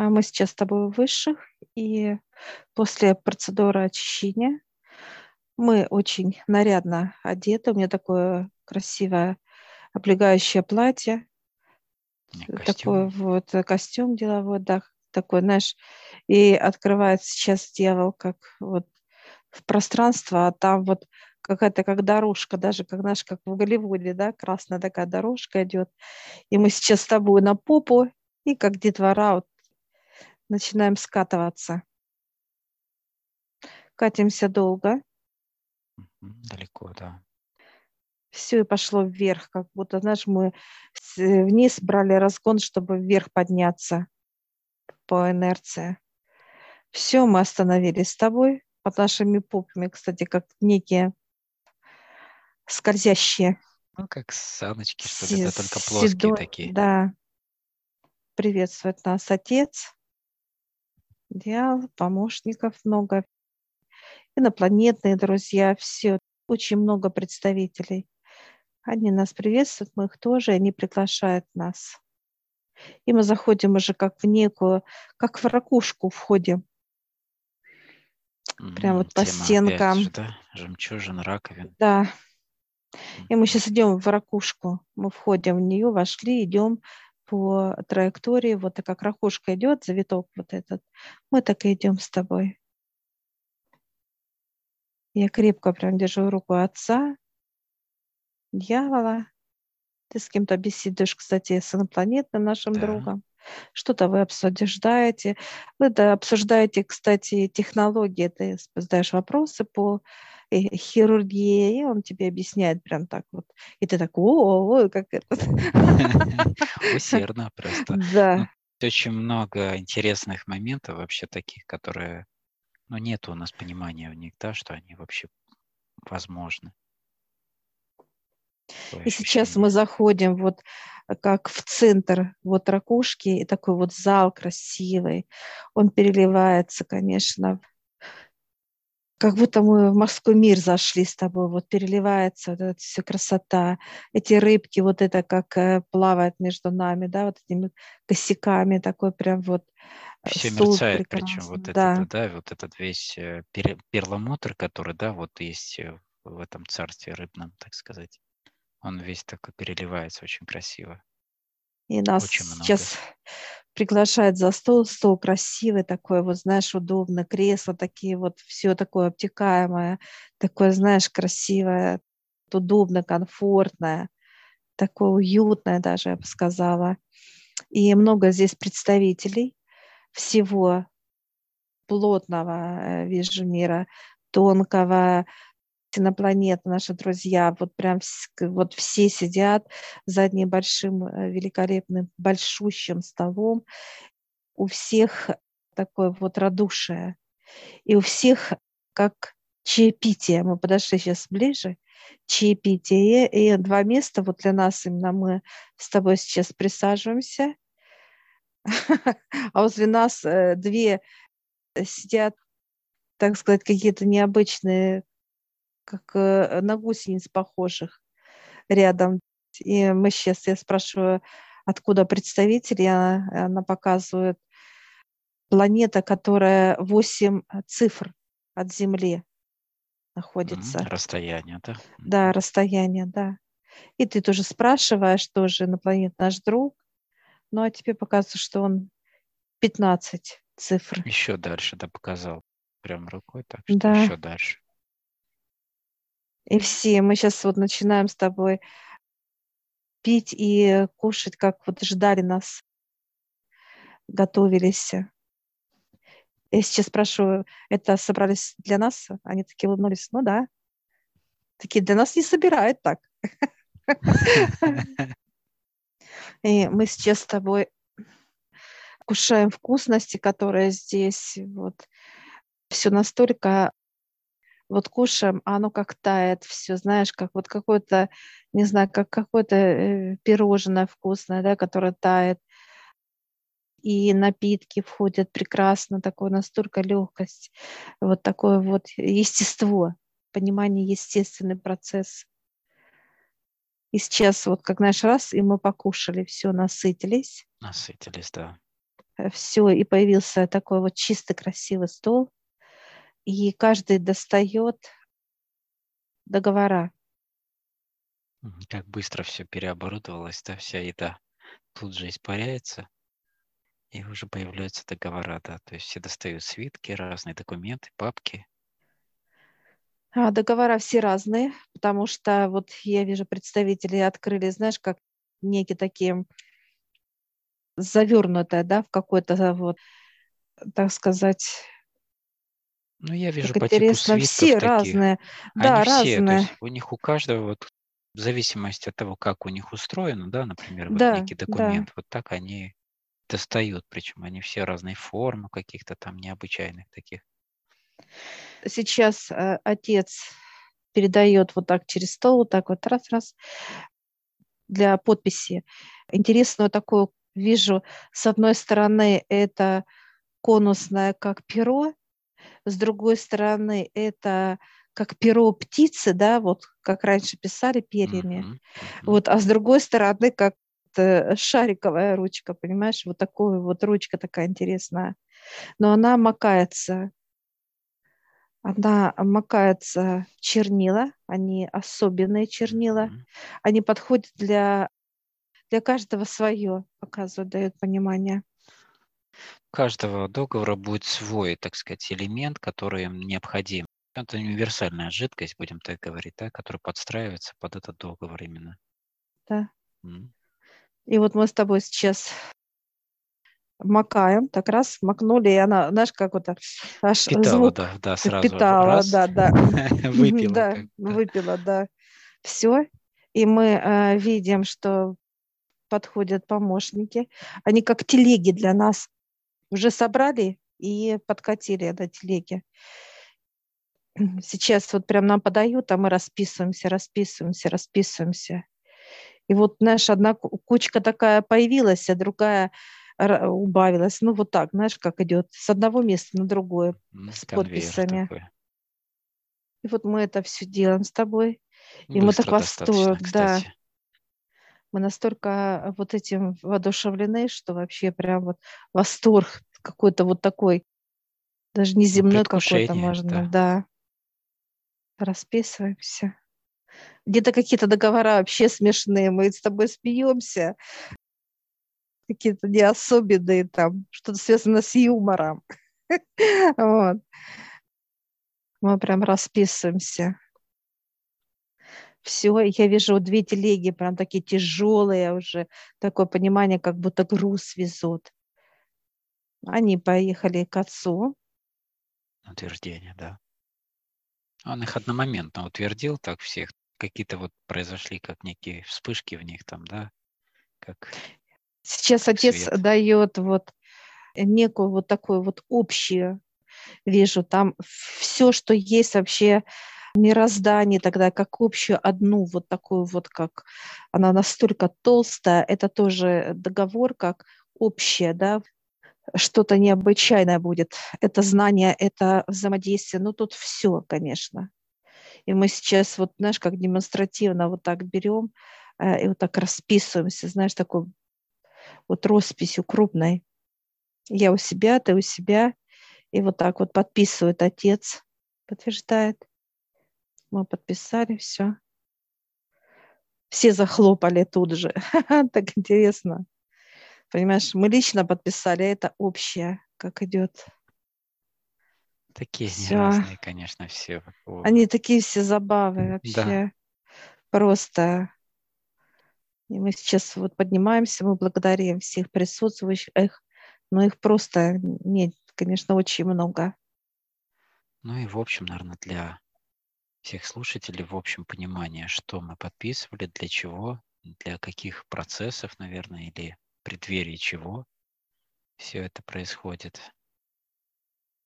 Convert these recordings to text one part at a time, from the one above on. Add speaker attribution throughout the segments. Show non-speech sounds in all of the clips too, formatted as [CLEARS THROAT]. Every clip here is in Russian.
Speaker 1: А мы сейчас с тобой в высших, и после процедуры очищения мы очень нарядно одеты. У меня такое красивое облегающее платье,
Speaker 2: Костюм.
Speaker 1: такой вот костюм деловой, да, такой, знаешь, и открывает сейчас дьявол как вот в пространство, а там вот какая-то как дорожка, даже как, знаешь, как в Голливуде, да, красная такая дорожка идет. И мы сейчас с тобой на попу, и как детвора вот начинаем скатываться. Катимся долго.
Speaker 2: Далеко, да.
Speaker 1: Все и пошло вверх, как будто, знаешь, мы вниз брали разгон, чтобы вверх подняться по инерции. Все, мы остановились с тобой под нашими попами, кстати, как некие скользящие.
Speaker 2: Ну, как саночки, что ли, да, только плоские
Speaker 1: седой,
Speaker 2: такие.
Speaker 1: Да. Приветствует нас Отец, Дьявол, помощников много, инопланетные друзья, все, очень много представителей. Они нас приветствуют, мы их тоже, они приглашают нас. И мы заходим уже как в некую, как в ракушку входим. Прям вот по стенкам.
Speaker 2: опять же, да? Жемчужин, раковин.
Speaker 1: Да. И мы сейчас идем в ракушку. Мы входим в нее, вошли, идем по траектории, вот так как ракушка идет, завиток вот этот, мы так и идем с тобой. Я крепко прям держу руку отца, дьявола. Ты с кем-то беседуешь, кстати, с инопланетным нашим
Speaker 2: Да.
Speaker 1: другом. Что-то вы обсуждаете. Вы да, обсуждаете, кстати, технологии. Ты задаешь вопросы по э, хирургии, и он тебе объясняет прям так вот. И ты так, о, как это. [LAUGHS]
Speaker 2: Усердно просто.
Speaker 1: Да,
Speaker 2: Очень много интересных моментов вообще таких, которые, ну, нет у нас понимания в них, да, что они вообще возможны.
Speaker 1: И сейчас мы заходим вот э, как в центр вот ракушки, и такой вот зал красивый. Он переливается, конечно, как будто мы в морской мир зашли с тобой, вот переливается вот эта вся красота. Эти рыбки, вот это как э, плавает между нами, да, вот этими косяками, такой прям вот э,
Speaker 2: Все мерцает, причем
Speaker 1: прекрасный.
Speaker 2: вот
Speaker 1: да.
Speaker 2: этот, да, вот этот весь перламутр, который, да, вот есть в этом царстве рыбном, так сказать. Он весь такой переливается очень красиво.
Speaker 1: И нас
Speaker 2: Очень много.
Speaker 1: сейчас приглашают за стол. Стол красивый такой, вот знаешь, удобно. Кресла такие вот, все такое обтекаемое, такое, знаешь, красивое, удобно, комфортное, такое уютное даже, я бы сказала. И много здесь представителей всего плотного, э, вижу, мира, тонкого, инопланет, наши друзья, вот прям вот все сидят за одним большим э, великолепным большущим столом. У всех такое вот радушие. И у всех как чаепитие. Мы подошли сейчас ближе. Чаепитие. И два места вот для нас именно мы с тобой сейчас присаживаемся. [LAUGHS] А возле нас э, две э, сидят, так сказать, какие-то необычные, как э, на гусениц похожих рядом. И мы сейчас, я спрашиваю, откуда представитель, и она, она показывает планета, которая 8 цифр от Земли находится.
Speaker 2: Расстояние, да?
Speaker 1: Да, расстояние, да. И ты тоже спрашиваешь, тоже инопланет наш друг, ну а тебе показывается, что он 15 цифр.
Speaker 2: Еще дальше, да, показал прям рукой, так что
Speaker 1: Да.
Speaker 2: еще дальше.
Speaker 1: И все, мы сейчас вот начинаем с тобой пить и кушать, как вот ждали нас, готовились. Я сейчас спрашиваю, это собрались для нас? Они такие улыбнулись, ну да. Такие, для нас не собирают так. [LAUGHS] И мы сейчас с тобой кушаем вкусности, которые здесь. Вот все настолько вот кушаем, а оно как тает все, знаешь, как вот какое-то, не знаю, как какое-то э, пирожное вкусное, да, которое тает. И напитки входят прекрасно, такое настолько легкость, вот такое вот естество, понимание естественный процесс. И сейчас вот как знаешь раз, и мы покушали, все, насытились,
Speaker 2: Насытились, да.
Speaker 1: все, и появился такой вот чистый красивый стол, и каждый достает договора.
Speaker 2: Как быстро все переоборудовалось, да, вся еда тут же испаряется, и уже появляются договора, да, то есть все достают свитки, разные документы, папки.
Speaker 1: А, договора все разные, потому что вот я вижу, представители открыли, знаешь, как некие такие завернутое, да, в какой-то вот, так сказать,
Speaker 2: ну, я вижу
Speaker 1: как
Speaker 2: по типу
Speaker 1: интересно,
Speaker 2: свитков
Speaker 1: все
Speaker 2: таких.
Speaker 1: разные,
Speaker 2: Они
Speaker 1: да,
Speaker 2: все, то
Speaker 1: разные,
Speaker 2: есть у них у каждого вот в зависимости от того, как у них устроено, да, например, вот
Speaker 1: да,
Speaker 2: некий
Speaker 1: да.
Speaker 2: документ, вот так они достают, причем они все разной формы, каких-то там необычайных таких.
Speaker 1: Сейчас э, отец передает вот так через стол, вот так вот раз-раз для подписи. Интересную такую вижу, с одной стороны, это конусное, как перо, с другой стороны, это как перо птицы, да, вот как раньше писали перьями,
Speaker 2: Мгм, мгм.
Speaker 1: вот, а с другой стороны, как э, шариковая ручка, понимаешь, вот такая вот ручка такая интересная, но она макается, она макается в чернила, они особенные чернила,
Speaker 2: Мгм.
Speaker 1: они подходят для, для каждого свое, показывают, дают понимание.
Speaker 2: У каждого договора будет свой, так сказать, элемент, который им необходим. Это универсальная жидкость, будем так говорить, да, которая подстраивается под этот договор именно.
Speaker 1: Да.
Speaker 2: М.
Speaker 1: И вот мы с тобой сейчас макаем, так раз макнули, и она, знаешь, как вот аж
Speaker 2: Впитала,
Speaker 1: звук
Speaker 2: да, да, сразу
Speaker 1: питала,
Speaker 2: раз,
Speaker 1: да, да, [LAUGHS]
Speaker 2: выпила
Speaker 1: да. выпила, да. Все. И мы э, видим, что подходят помощники. Они как телеги для нас уже собрали и подкатили на телеге. [CLEARS THROAT] Сейчас вот прям нам подают, а мы расписываемся, расписываемся, расписываемся. И вот, знаешь, одна ку- кучка такая появилась, а другая убавилась. Ну, вот так, знаешь, как идет с одного места на другое
Speaker 2: М,
Speaker 1: с подписями.
Speaker 2: такой.
Speaker 1: И вот мы это все делаем с тобой. И мы так
Speaker 2: Быстро
Speaker 1: восторг, да.
Speaker 2: кстати.
Speaker 1: Мы настолько вот этим воодушевлены, что вообще прям вот восторг какой-то вот такой, даже
Speaker 2: Ну,
Speaker 1: неземной какой-то можно,
Speaker 2: да.
Speaker 1: да. Расписываемся. Где-то какие-то договора вообще смешные, мы с тобой смеемся, какие-то не особенные там, что-то связано с юмором. [LAUGHS] Вот. Мы прям расписываемся. Все, я вижу две телеги, прям такие тяжелые уже, такое понимание, как будто груз везут. Они поехали к отцу.
Speaker 2: Утверждение, да. Он их одномоментно утвердил так всех. Какие-то вот произошли как некие вспышки в них там, да, как
Speaker 1: Сейчас
Speaker 2: как
Speaker 1: отец
Speaker 2: свет.
Speaker 1: дает вот некую вот такую вот общую, вижу, там все, что есть вообще мироздание тогда, как общую одну вот такую вот, как она настолько толстая, это тоже договор как общее, да, что-то необычайное будет. Это знание, это взаимодействие, ну тут все, конечно. И мы сейчас вот, знаешь, как демонстративно вот так берем э, и вот так расписываемся, знаешь, такой вот росписью крупной. Я у себя, ты у себя. И вот так вот подписывает отец, подтверждает. Мы подписали, все. Все захлопали тут же. [LAUGHS] Так интересно. Понимаешь, мы лично подписали, а это общее, как идет.
Speaker 2: Такие
Speaker 1: Все.
Speaker 2: разные, конечно, все.
Speaker 1: Они такие все забавы
Speaker 2: Да,
Speaker 1: вообще. Просто. И мы сейчас вот поднимаемся, мы благодарим всех присутствующих, но их просто нет, конечно, очень много.
Speaker 2: ну и в общем, наверное, для всех слушателей в общем понимание, что мы подписывали, для чего, для каких процессов, наверное, или преддверии чего все это происходит.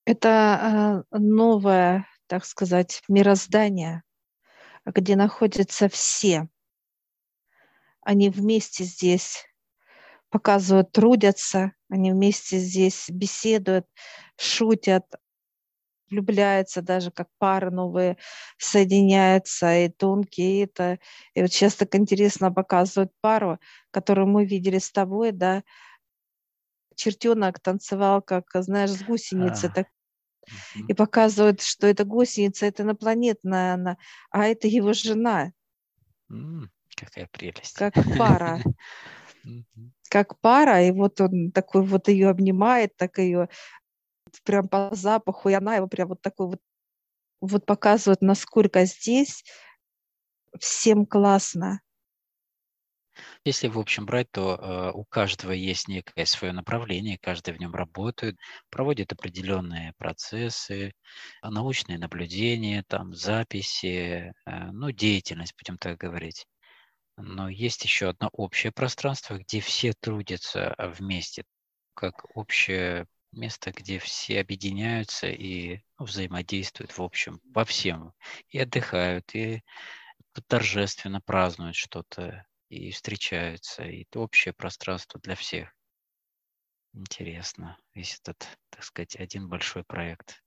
Speaker 1: Это э, новое, так сказать, мироздание, где находятся все. Они вместе здесь показывают, трудятся, они вместе здесь беседуют, шутят, влюбляются даже как пары новые соединяются, и тонкие, и это. И вот сейчас так интересно показывают пару, которую мы видели с тобой, да, чертенок танцевал, как, знаешь, с гусеницей,
Speaker 2: А,
Speaker 1: так. И показывают, что это гусеница, это инопланетная она, а это его жена,
Speaker 2: Какая прелесть.
Speaker 1: как пара, [LAUGHS] как пара, и вот он такой вот ее обнимает, так ее прям по запаху, и она его прям вот такой вот, вот показывает, насколько здесь всем классно.
Speaker 2: Если в общем брать, то э, у каждого есть некое свое направление, каждый в нем работает, проводит определенные процессы, научные наблюдения, там записи, э, ну деятельность, будем так говорить. Но есть еще одно общее пространство, где все трудятся а, вместе, как общее место, где все объединяются и взаимодействуют в общем во всем, и отдыхают, и торжественно празднуют что-то, и встречаются, и это общее пространство для всех. Интересно, весь этот, так сказать, один большой проект.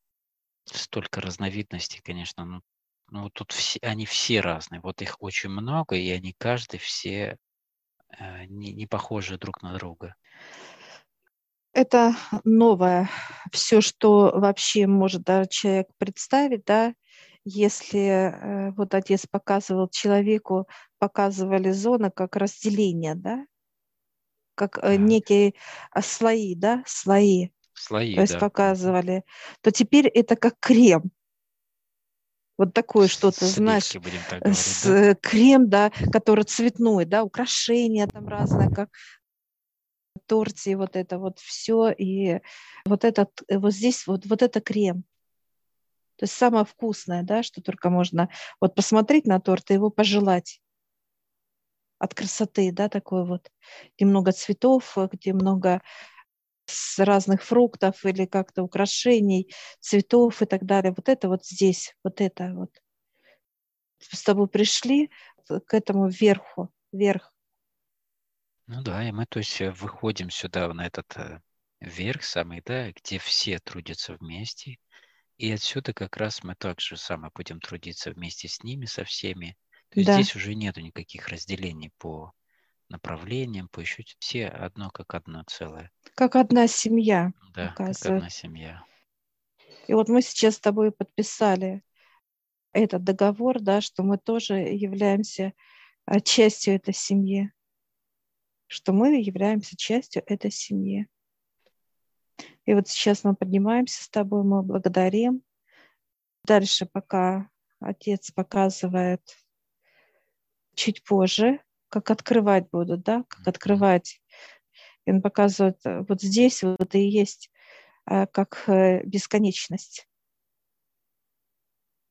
Speaker 2: Столько разновидностей, конечно, ну, ну вот тут все, они все разные, вот их очень много, и они каждый все э, не, не похожи друг на друга.
Speaker 1: Это новое, все, что вообще может даже человек представить, да, если э, вот отец показывал человеку, показывали зоны как разделение, да, как э,
Speaker 2: Так.
Speaker 1: некие а, слои, да, слои,
Speaker 2: Слои,
Speaker 1: то есть
Speaker 2: да.
Speaker 1: показывали, то теперь это как крем. Вот такое что-то, знаешь,
Speaker 2: говорить,
Speaker 1: с
Speaker 2: да?
Speaker 1: э, крем, да, который цветной, да, украшения там разные, как торте, вот это вот все, и вот этот, э, вот здесь вот, вот это крем. То есть самое вкусное, да, что только можно вот посмотреть на торт и его пожелать от красоты, да, такой вот, где много цветов, э, где много с разных фруктов или как-то украшений, цветов и так далее. Вот это вот здесь, вот это вот. С тобой пришли к этому верху, вверх.
Speaker 2: Ну да, и мы, то есть, э, выходим сюда, на этот э, верх самый, да, где все трудятся вместе, и отсюда как раз мы так же самое будем трудиться вместе с ними, со всеми. То есть
Speaker 1: Да.
Speaker 2: здесь уже нету никаких разделений по направлениям, по еще все одно как одно целое.
Speaker 1: Как одна семья,
Speaker 2: Да, как
Speaker 1: оказывается.
Speaker 2: одна семья.
Speaker 1: И вот мы сейчас с тобой подписали этот договор, да, что мы тоже являемся а, частью этой семьи, что мы являемся частью этой семьи. И вот сейчас мы поднимаемся с тобой, мы благодарим. Дальше, пока отец показывает чуть позже, как открывать будут, да, как открывать. И он показывает э, вот здесь вот и есть а, как э, бесконечность.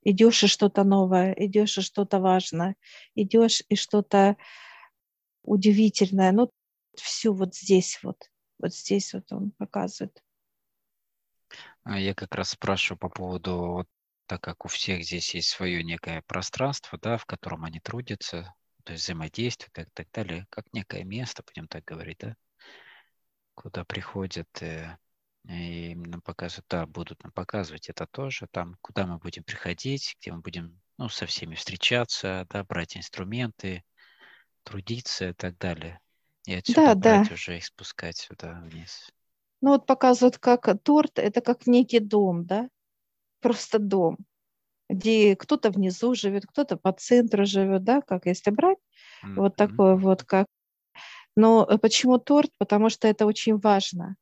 Speaker 1: Идешь и что-то новое, идешь и что-то важное, идешь и что-то удивительное. Ну, все вот здесь вот, вот здесь вот он показывает.
Speaker 2: А Я как раз спрашиваю по поводу, вот так как у всех здесь есть свое некое пространство, да, в котором они трудятся, то есть взаимодействие и так, так далее, как некое место, будем так говорить, да, куда приходят э, и нам показывают, да, будут нам показывать это тоже, там, куда мы будем приходить, где мы будем, ну, со всеми встречаться, да, брать инструменты, трудиться и так далее. И отсюда
Speaker 1: Да,
Speaker 2: брать
Speaker 1: да.
Speaker 2: уже их спускать сюда вниз.
Speaker 1: Ну вот показывают, как торт, это как некий дом, да, просто дом, где кто-то внизу живет, кто-то по центру живет, да, как если брать, вот
Speaker 2: Мгм.
Speaker 1: такое вот как. Но э, почему торт? Потому что это очень важно.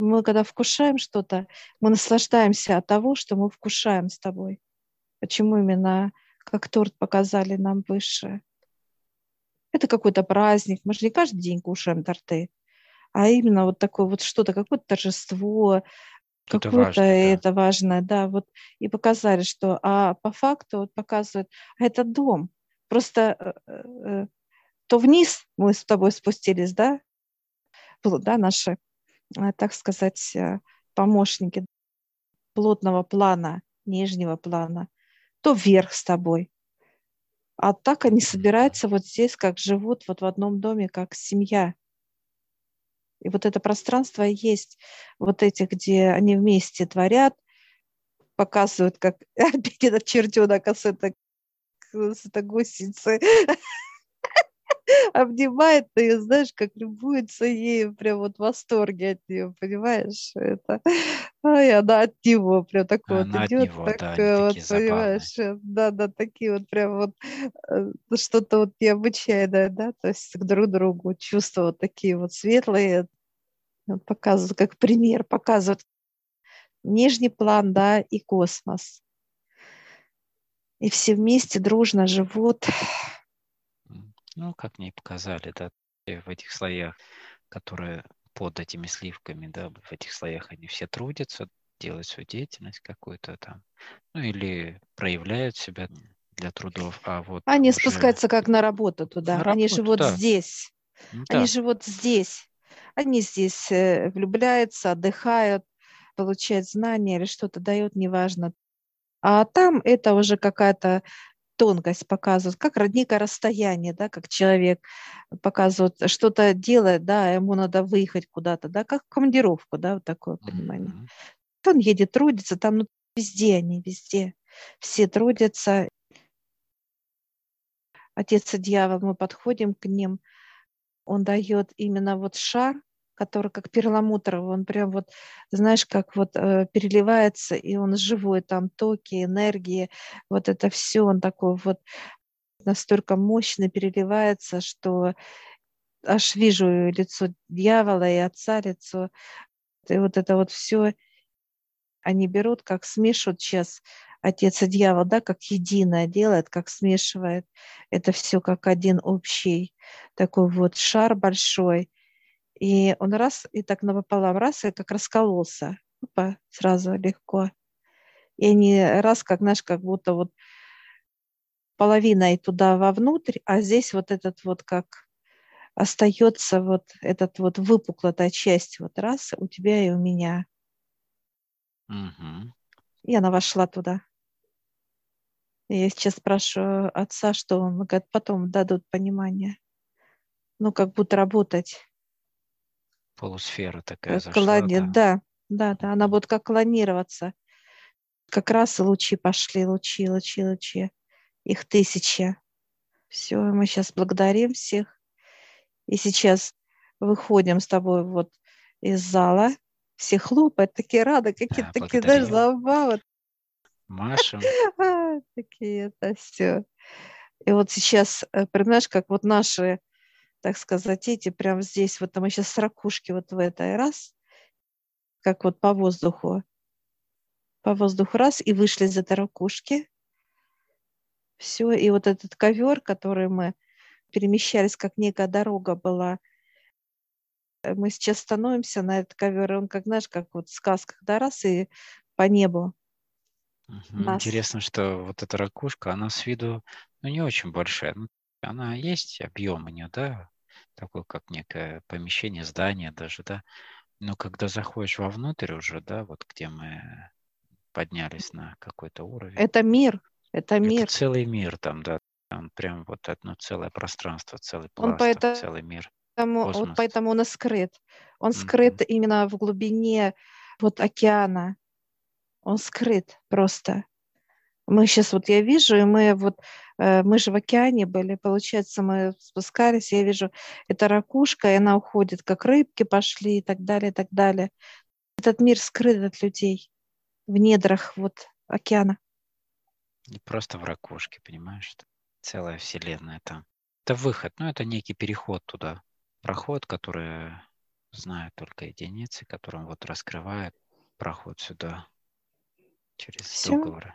Speaker 1: Мы когда вкушаем что-то, мы наслаждаемся от того, что мы вкушаем с тобой. Почему именно как торт показали нам выше? Это какой-то праздник. Мы же не каждый день кушаем торты, а именно вот такое вот что-то, какое-то торжество, какое-то
Speaker 2: важное, да.
Speaker 1: это важное, да, вот и показали, что, а по факту вот показывают, а это дом, просто э, э, то вниз мы с тобой спустились, да, да, наши, э, так сказать, э, помощники плотного плана, нижнего плана, то вверх с тобой. А так они собираются вот здесь, как живут вот в одном доме, как семья. И вот это пространство есть, вот эти, где они вместе творят, показывают, как опять [LAUGHS] этот чертенок с этой, с [LAUGHS] обнимает ее, знаешь, как любуется ей, прям вот в восторге от нее, понимаешь? Это, [LAUGHS] ай, она от него прям такой
Speaker 2: Она
Speaker 1: вот
Speaker 2: от
Speaker 1: идет,
Speaker 2: него,
Speaker 1: так
Speaker 2: да,
Speaker 1: вот,
Speaker 2: они такие забавные.
Speaker 1: понимаешь, э, да, да, такие вот прям вот э, что-то вот необычайное, да, то есть друг другу чувства вот такие вот светлые, вот показывают, как пример, показывают нижний план, да, и космос. И все вместе дружно живут.
Speaker 2: Ну, как мне показали, да, в этих слоях, которые под этими сливками, да, в этих слоях они все трудятся, делают свою деятельность какую-то там, ну или проявляют себя для трудов, а вот
Speaker 1: Они
Speaker 2: уже
Speaker 1: спускаются как на работу туда.
Speaker 2: на
Speaker 1: Они
Speaker 2: работу,
Speaker 1: живут
Speaker 2: да,
Speaker 1: здесь.
Speaker 2: ну
Speaker 1: Они
Speaker 2: да,
Speaker 1: живут здесь. Они здесь э, влюбляются, отдыхают, получают знания или что-то дают, неважно. А там это уже какая-то тонкость показывает, как родника расстояние, да, как человек показывает, что-то делает, да, ему надо выехать куда-то, да, как командировку, да, вот такое понимание.
Speaker 2: Мгм.
Speaker 1: Он едет, трудится, там ну, везде они, везде. Все трудятся. Отец и дьявол, мы подходим к ним, он дает именно вот шар, который как перламутровый, он прям вот, знаешь, как вот э, переливается, и он живой, там токи, энергии, вот это все, он такой вот настолько мощно переливается, что аж вижу лицо дьявола и отца лицо, и вот это вот все они берут, как смешивают сейчас отец и дьявол, да, как единое делает, как смешивает это все как один общий такой вот шар большой. И он раз, и так напополам, раз, и как раскололся. Опа, сразу легко. И они раз, как, знаешь, как будто вот половиной туда вовнутрь, а здесь вот этот вот как остается вот этот вот выпуклая часть вот раз у тебя и у меня.
Speaker 2: Мгм.
Speaker 1: И она вошла туда. И Я сейчас спрашиваю отца, что он говорит, потом дадут понимание. Ну, как будто работать.
Speaker 2: Полусфера такая зашла,
Speaker 1: Клони,
Speaker 2: да.
Speaker 1: да, да, да, она будет как клонироваться. Как раз и лучи пошли, лучи, лучи, лучи. Их тысяча. Все, мы сейчас благодарим всех. И сейчас выходим с тобой вот из зала. Все хлопают, такие рады, какие-то
Speaker 2: Да,
Speaker 1: такие,
Speaker 2: благодарим.
Speaker 1: забавы.
Speaker 2: Машем.
Speaker 1: А, такие это все. И вот сейчас, э, понимаешь, как вот наши, так сказать, эти прям здесь, вот мы сейчас с ракушки вот в этой раз, как вот по воздуху, по воздуху раз, и вышли из этой ракушки. Все, и вот этот ковер, который мы перемещались, как некая дорога была, э, мы сейчас становимся на этот ковер, и он как, знаешь, как вот в сказках, да, раз, и по небу нас.
Speaker 2: Интересно, что вот эта ракушка, она с виду, ну, не очень большая. Ну, она есть, объем у нее, да, такой, как некое помещение, здание даже, да. Но когда заходишь вовнутрь уже, да, вот где мы поднялись на какой-то уровень,
Speaker 1: Это мир, это
Speaker 2: это
Speaker 1: мир.
Speaker 2: целый мир там, да. Он прям вот одно целое пространство, целый пласт,
Speaker 1: поэтому,
Speaker 2: целый мир,
Speaker 1: вот
Speaker 2: космос.
Speaker 1: поэтому он и скрыт. Он скрыт именно в глубине вот океана. Он скрыт просто. Мы сейчас, вот я вижу, и мы вот, мы же в океане были, получается, мы спускались, я вижу, это ракушка, и она уходит, как рыбки пошли и так далее, и так далее. Этот мир скрыт от людей в недрах вот океана.
Speaker 2: Не просто в ракушке, понимаешь? что Целая вселенная там. Это выход, ну это некий переход туда. Проход, который знают только единицы, которым вот раскрывает проход сюда через
Speaker 1: Всё.
Speaker 2: договоры.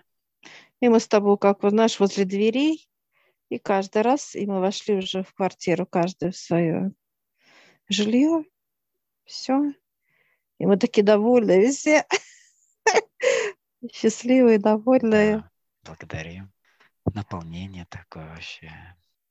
Speaker 1: И мы с тобой, как вот, знаешь, возле дверей, и каждый раз, и мы вошли уже в квартиру, каждый в свое жилье. Все. И мы такие довольные все. [LAUGHS] Счастливые, довольные.
Speaker 2: Да, благодарим. Наполнение такое вообще.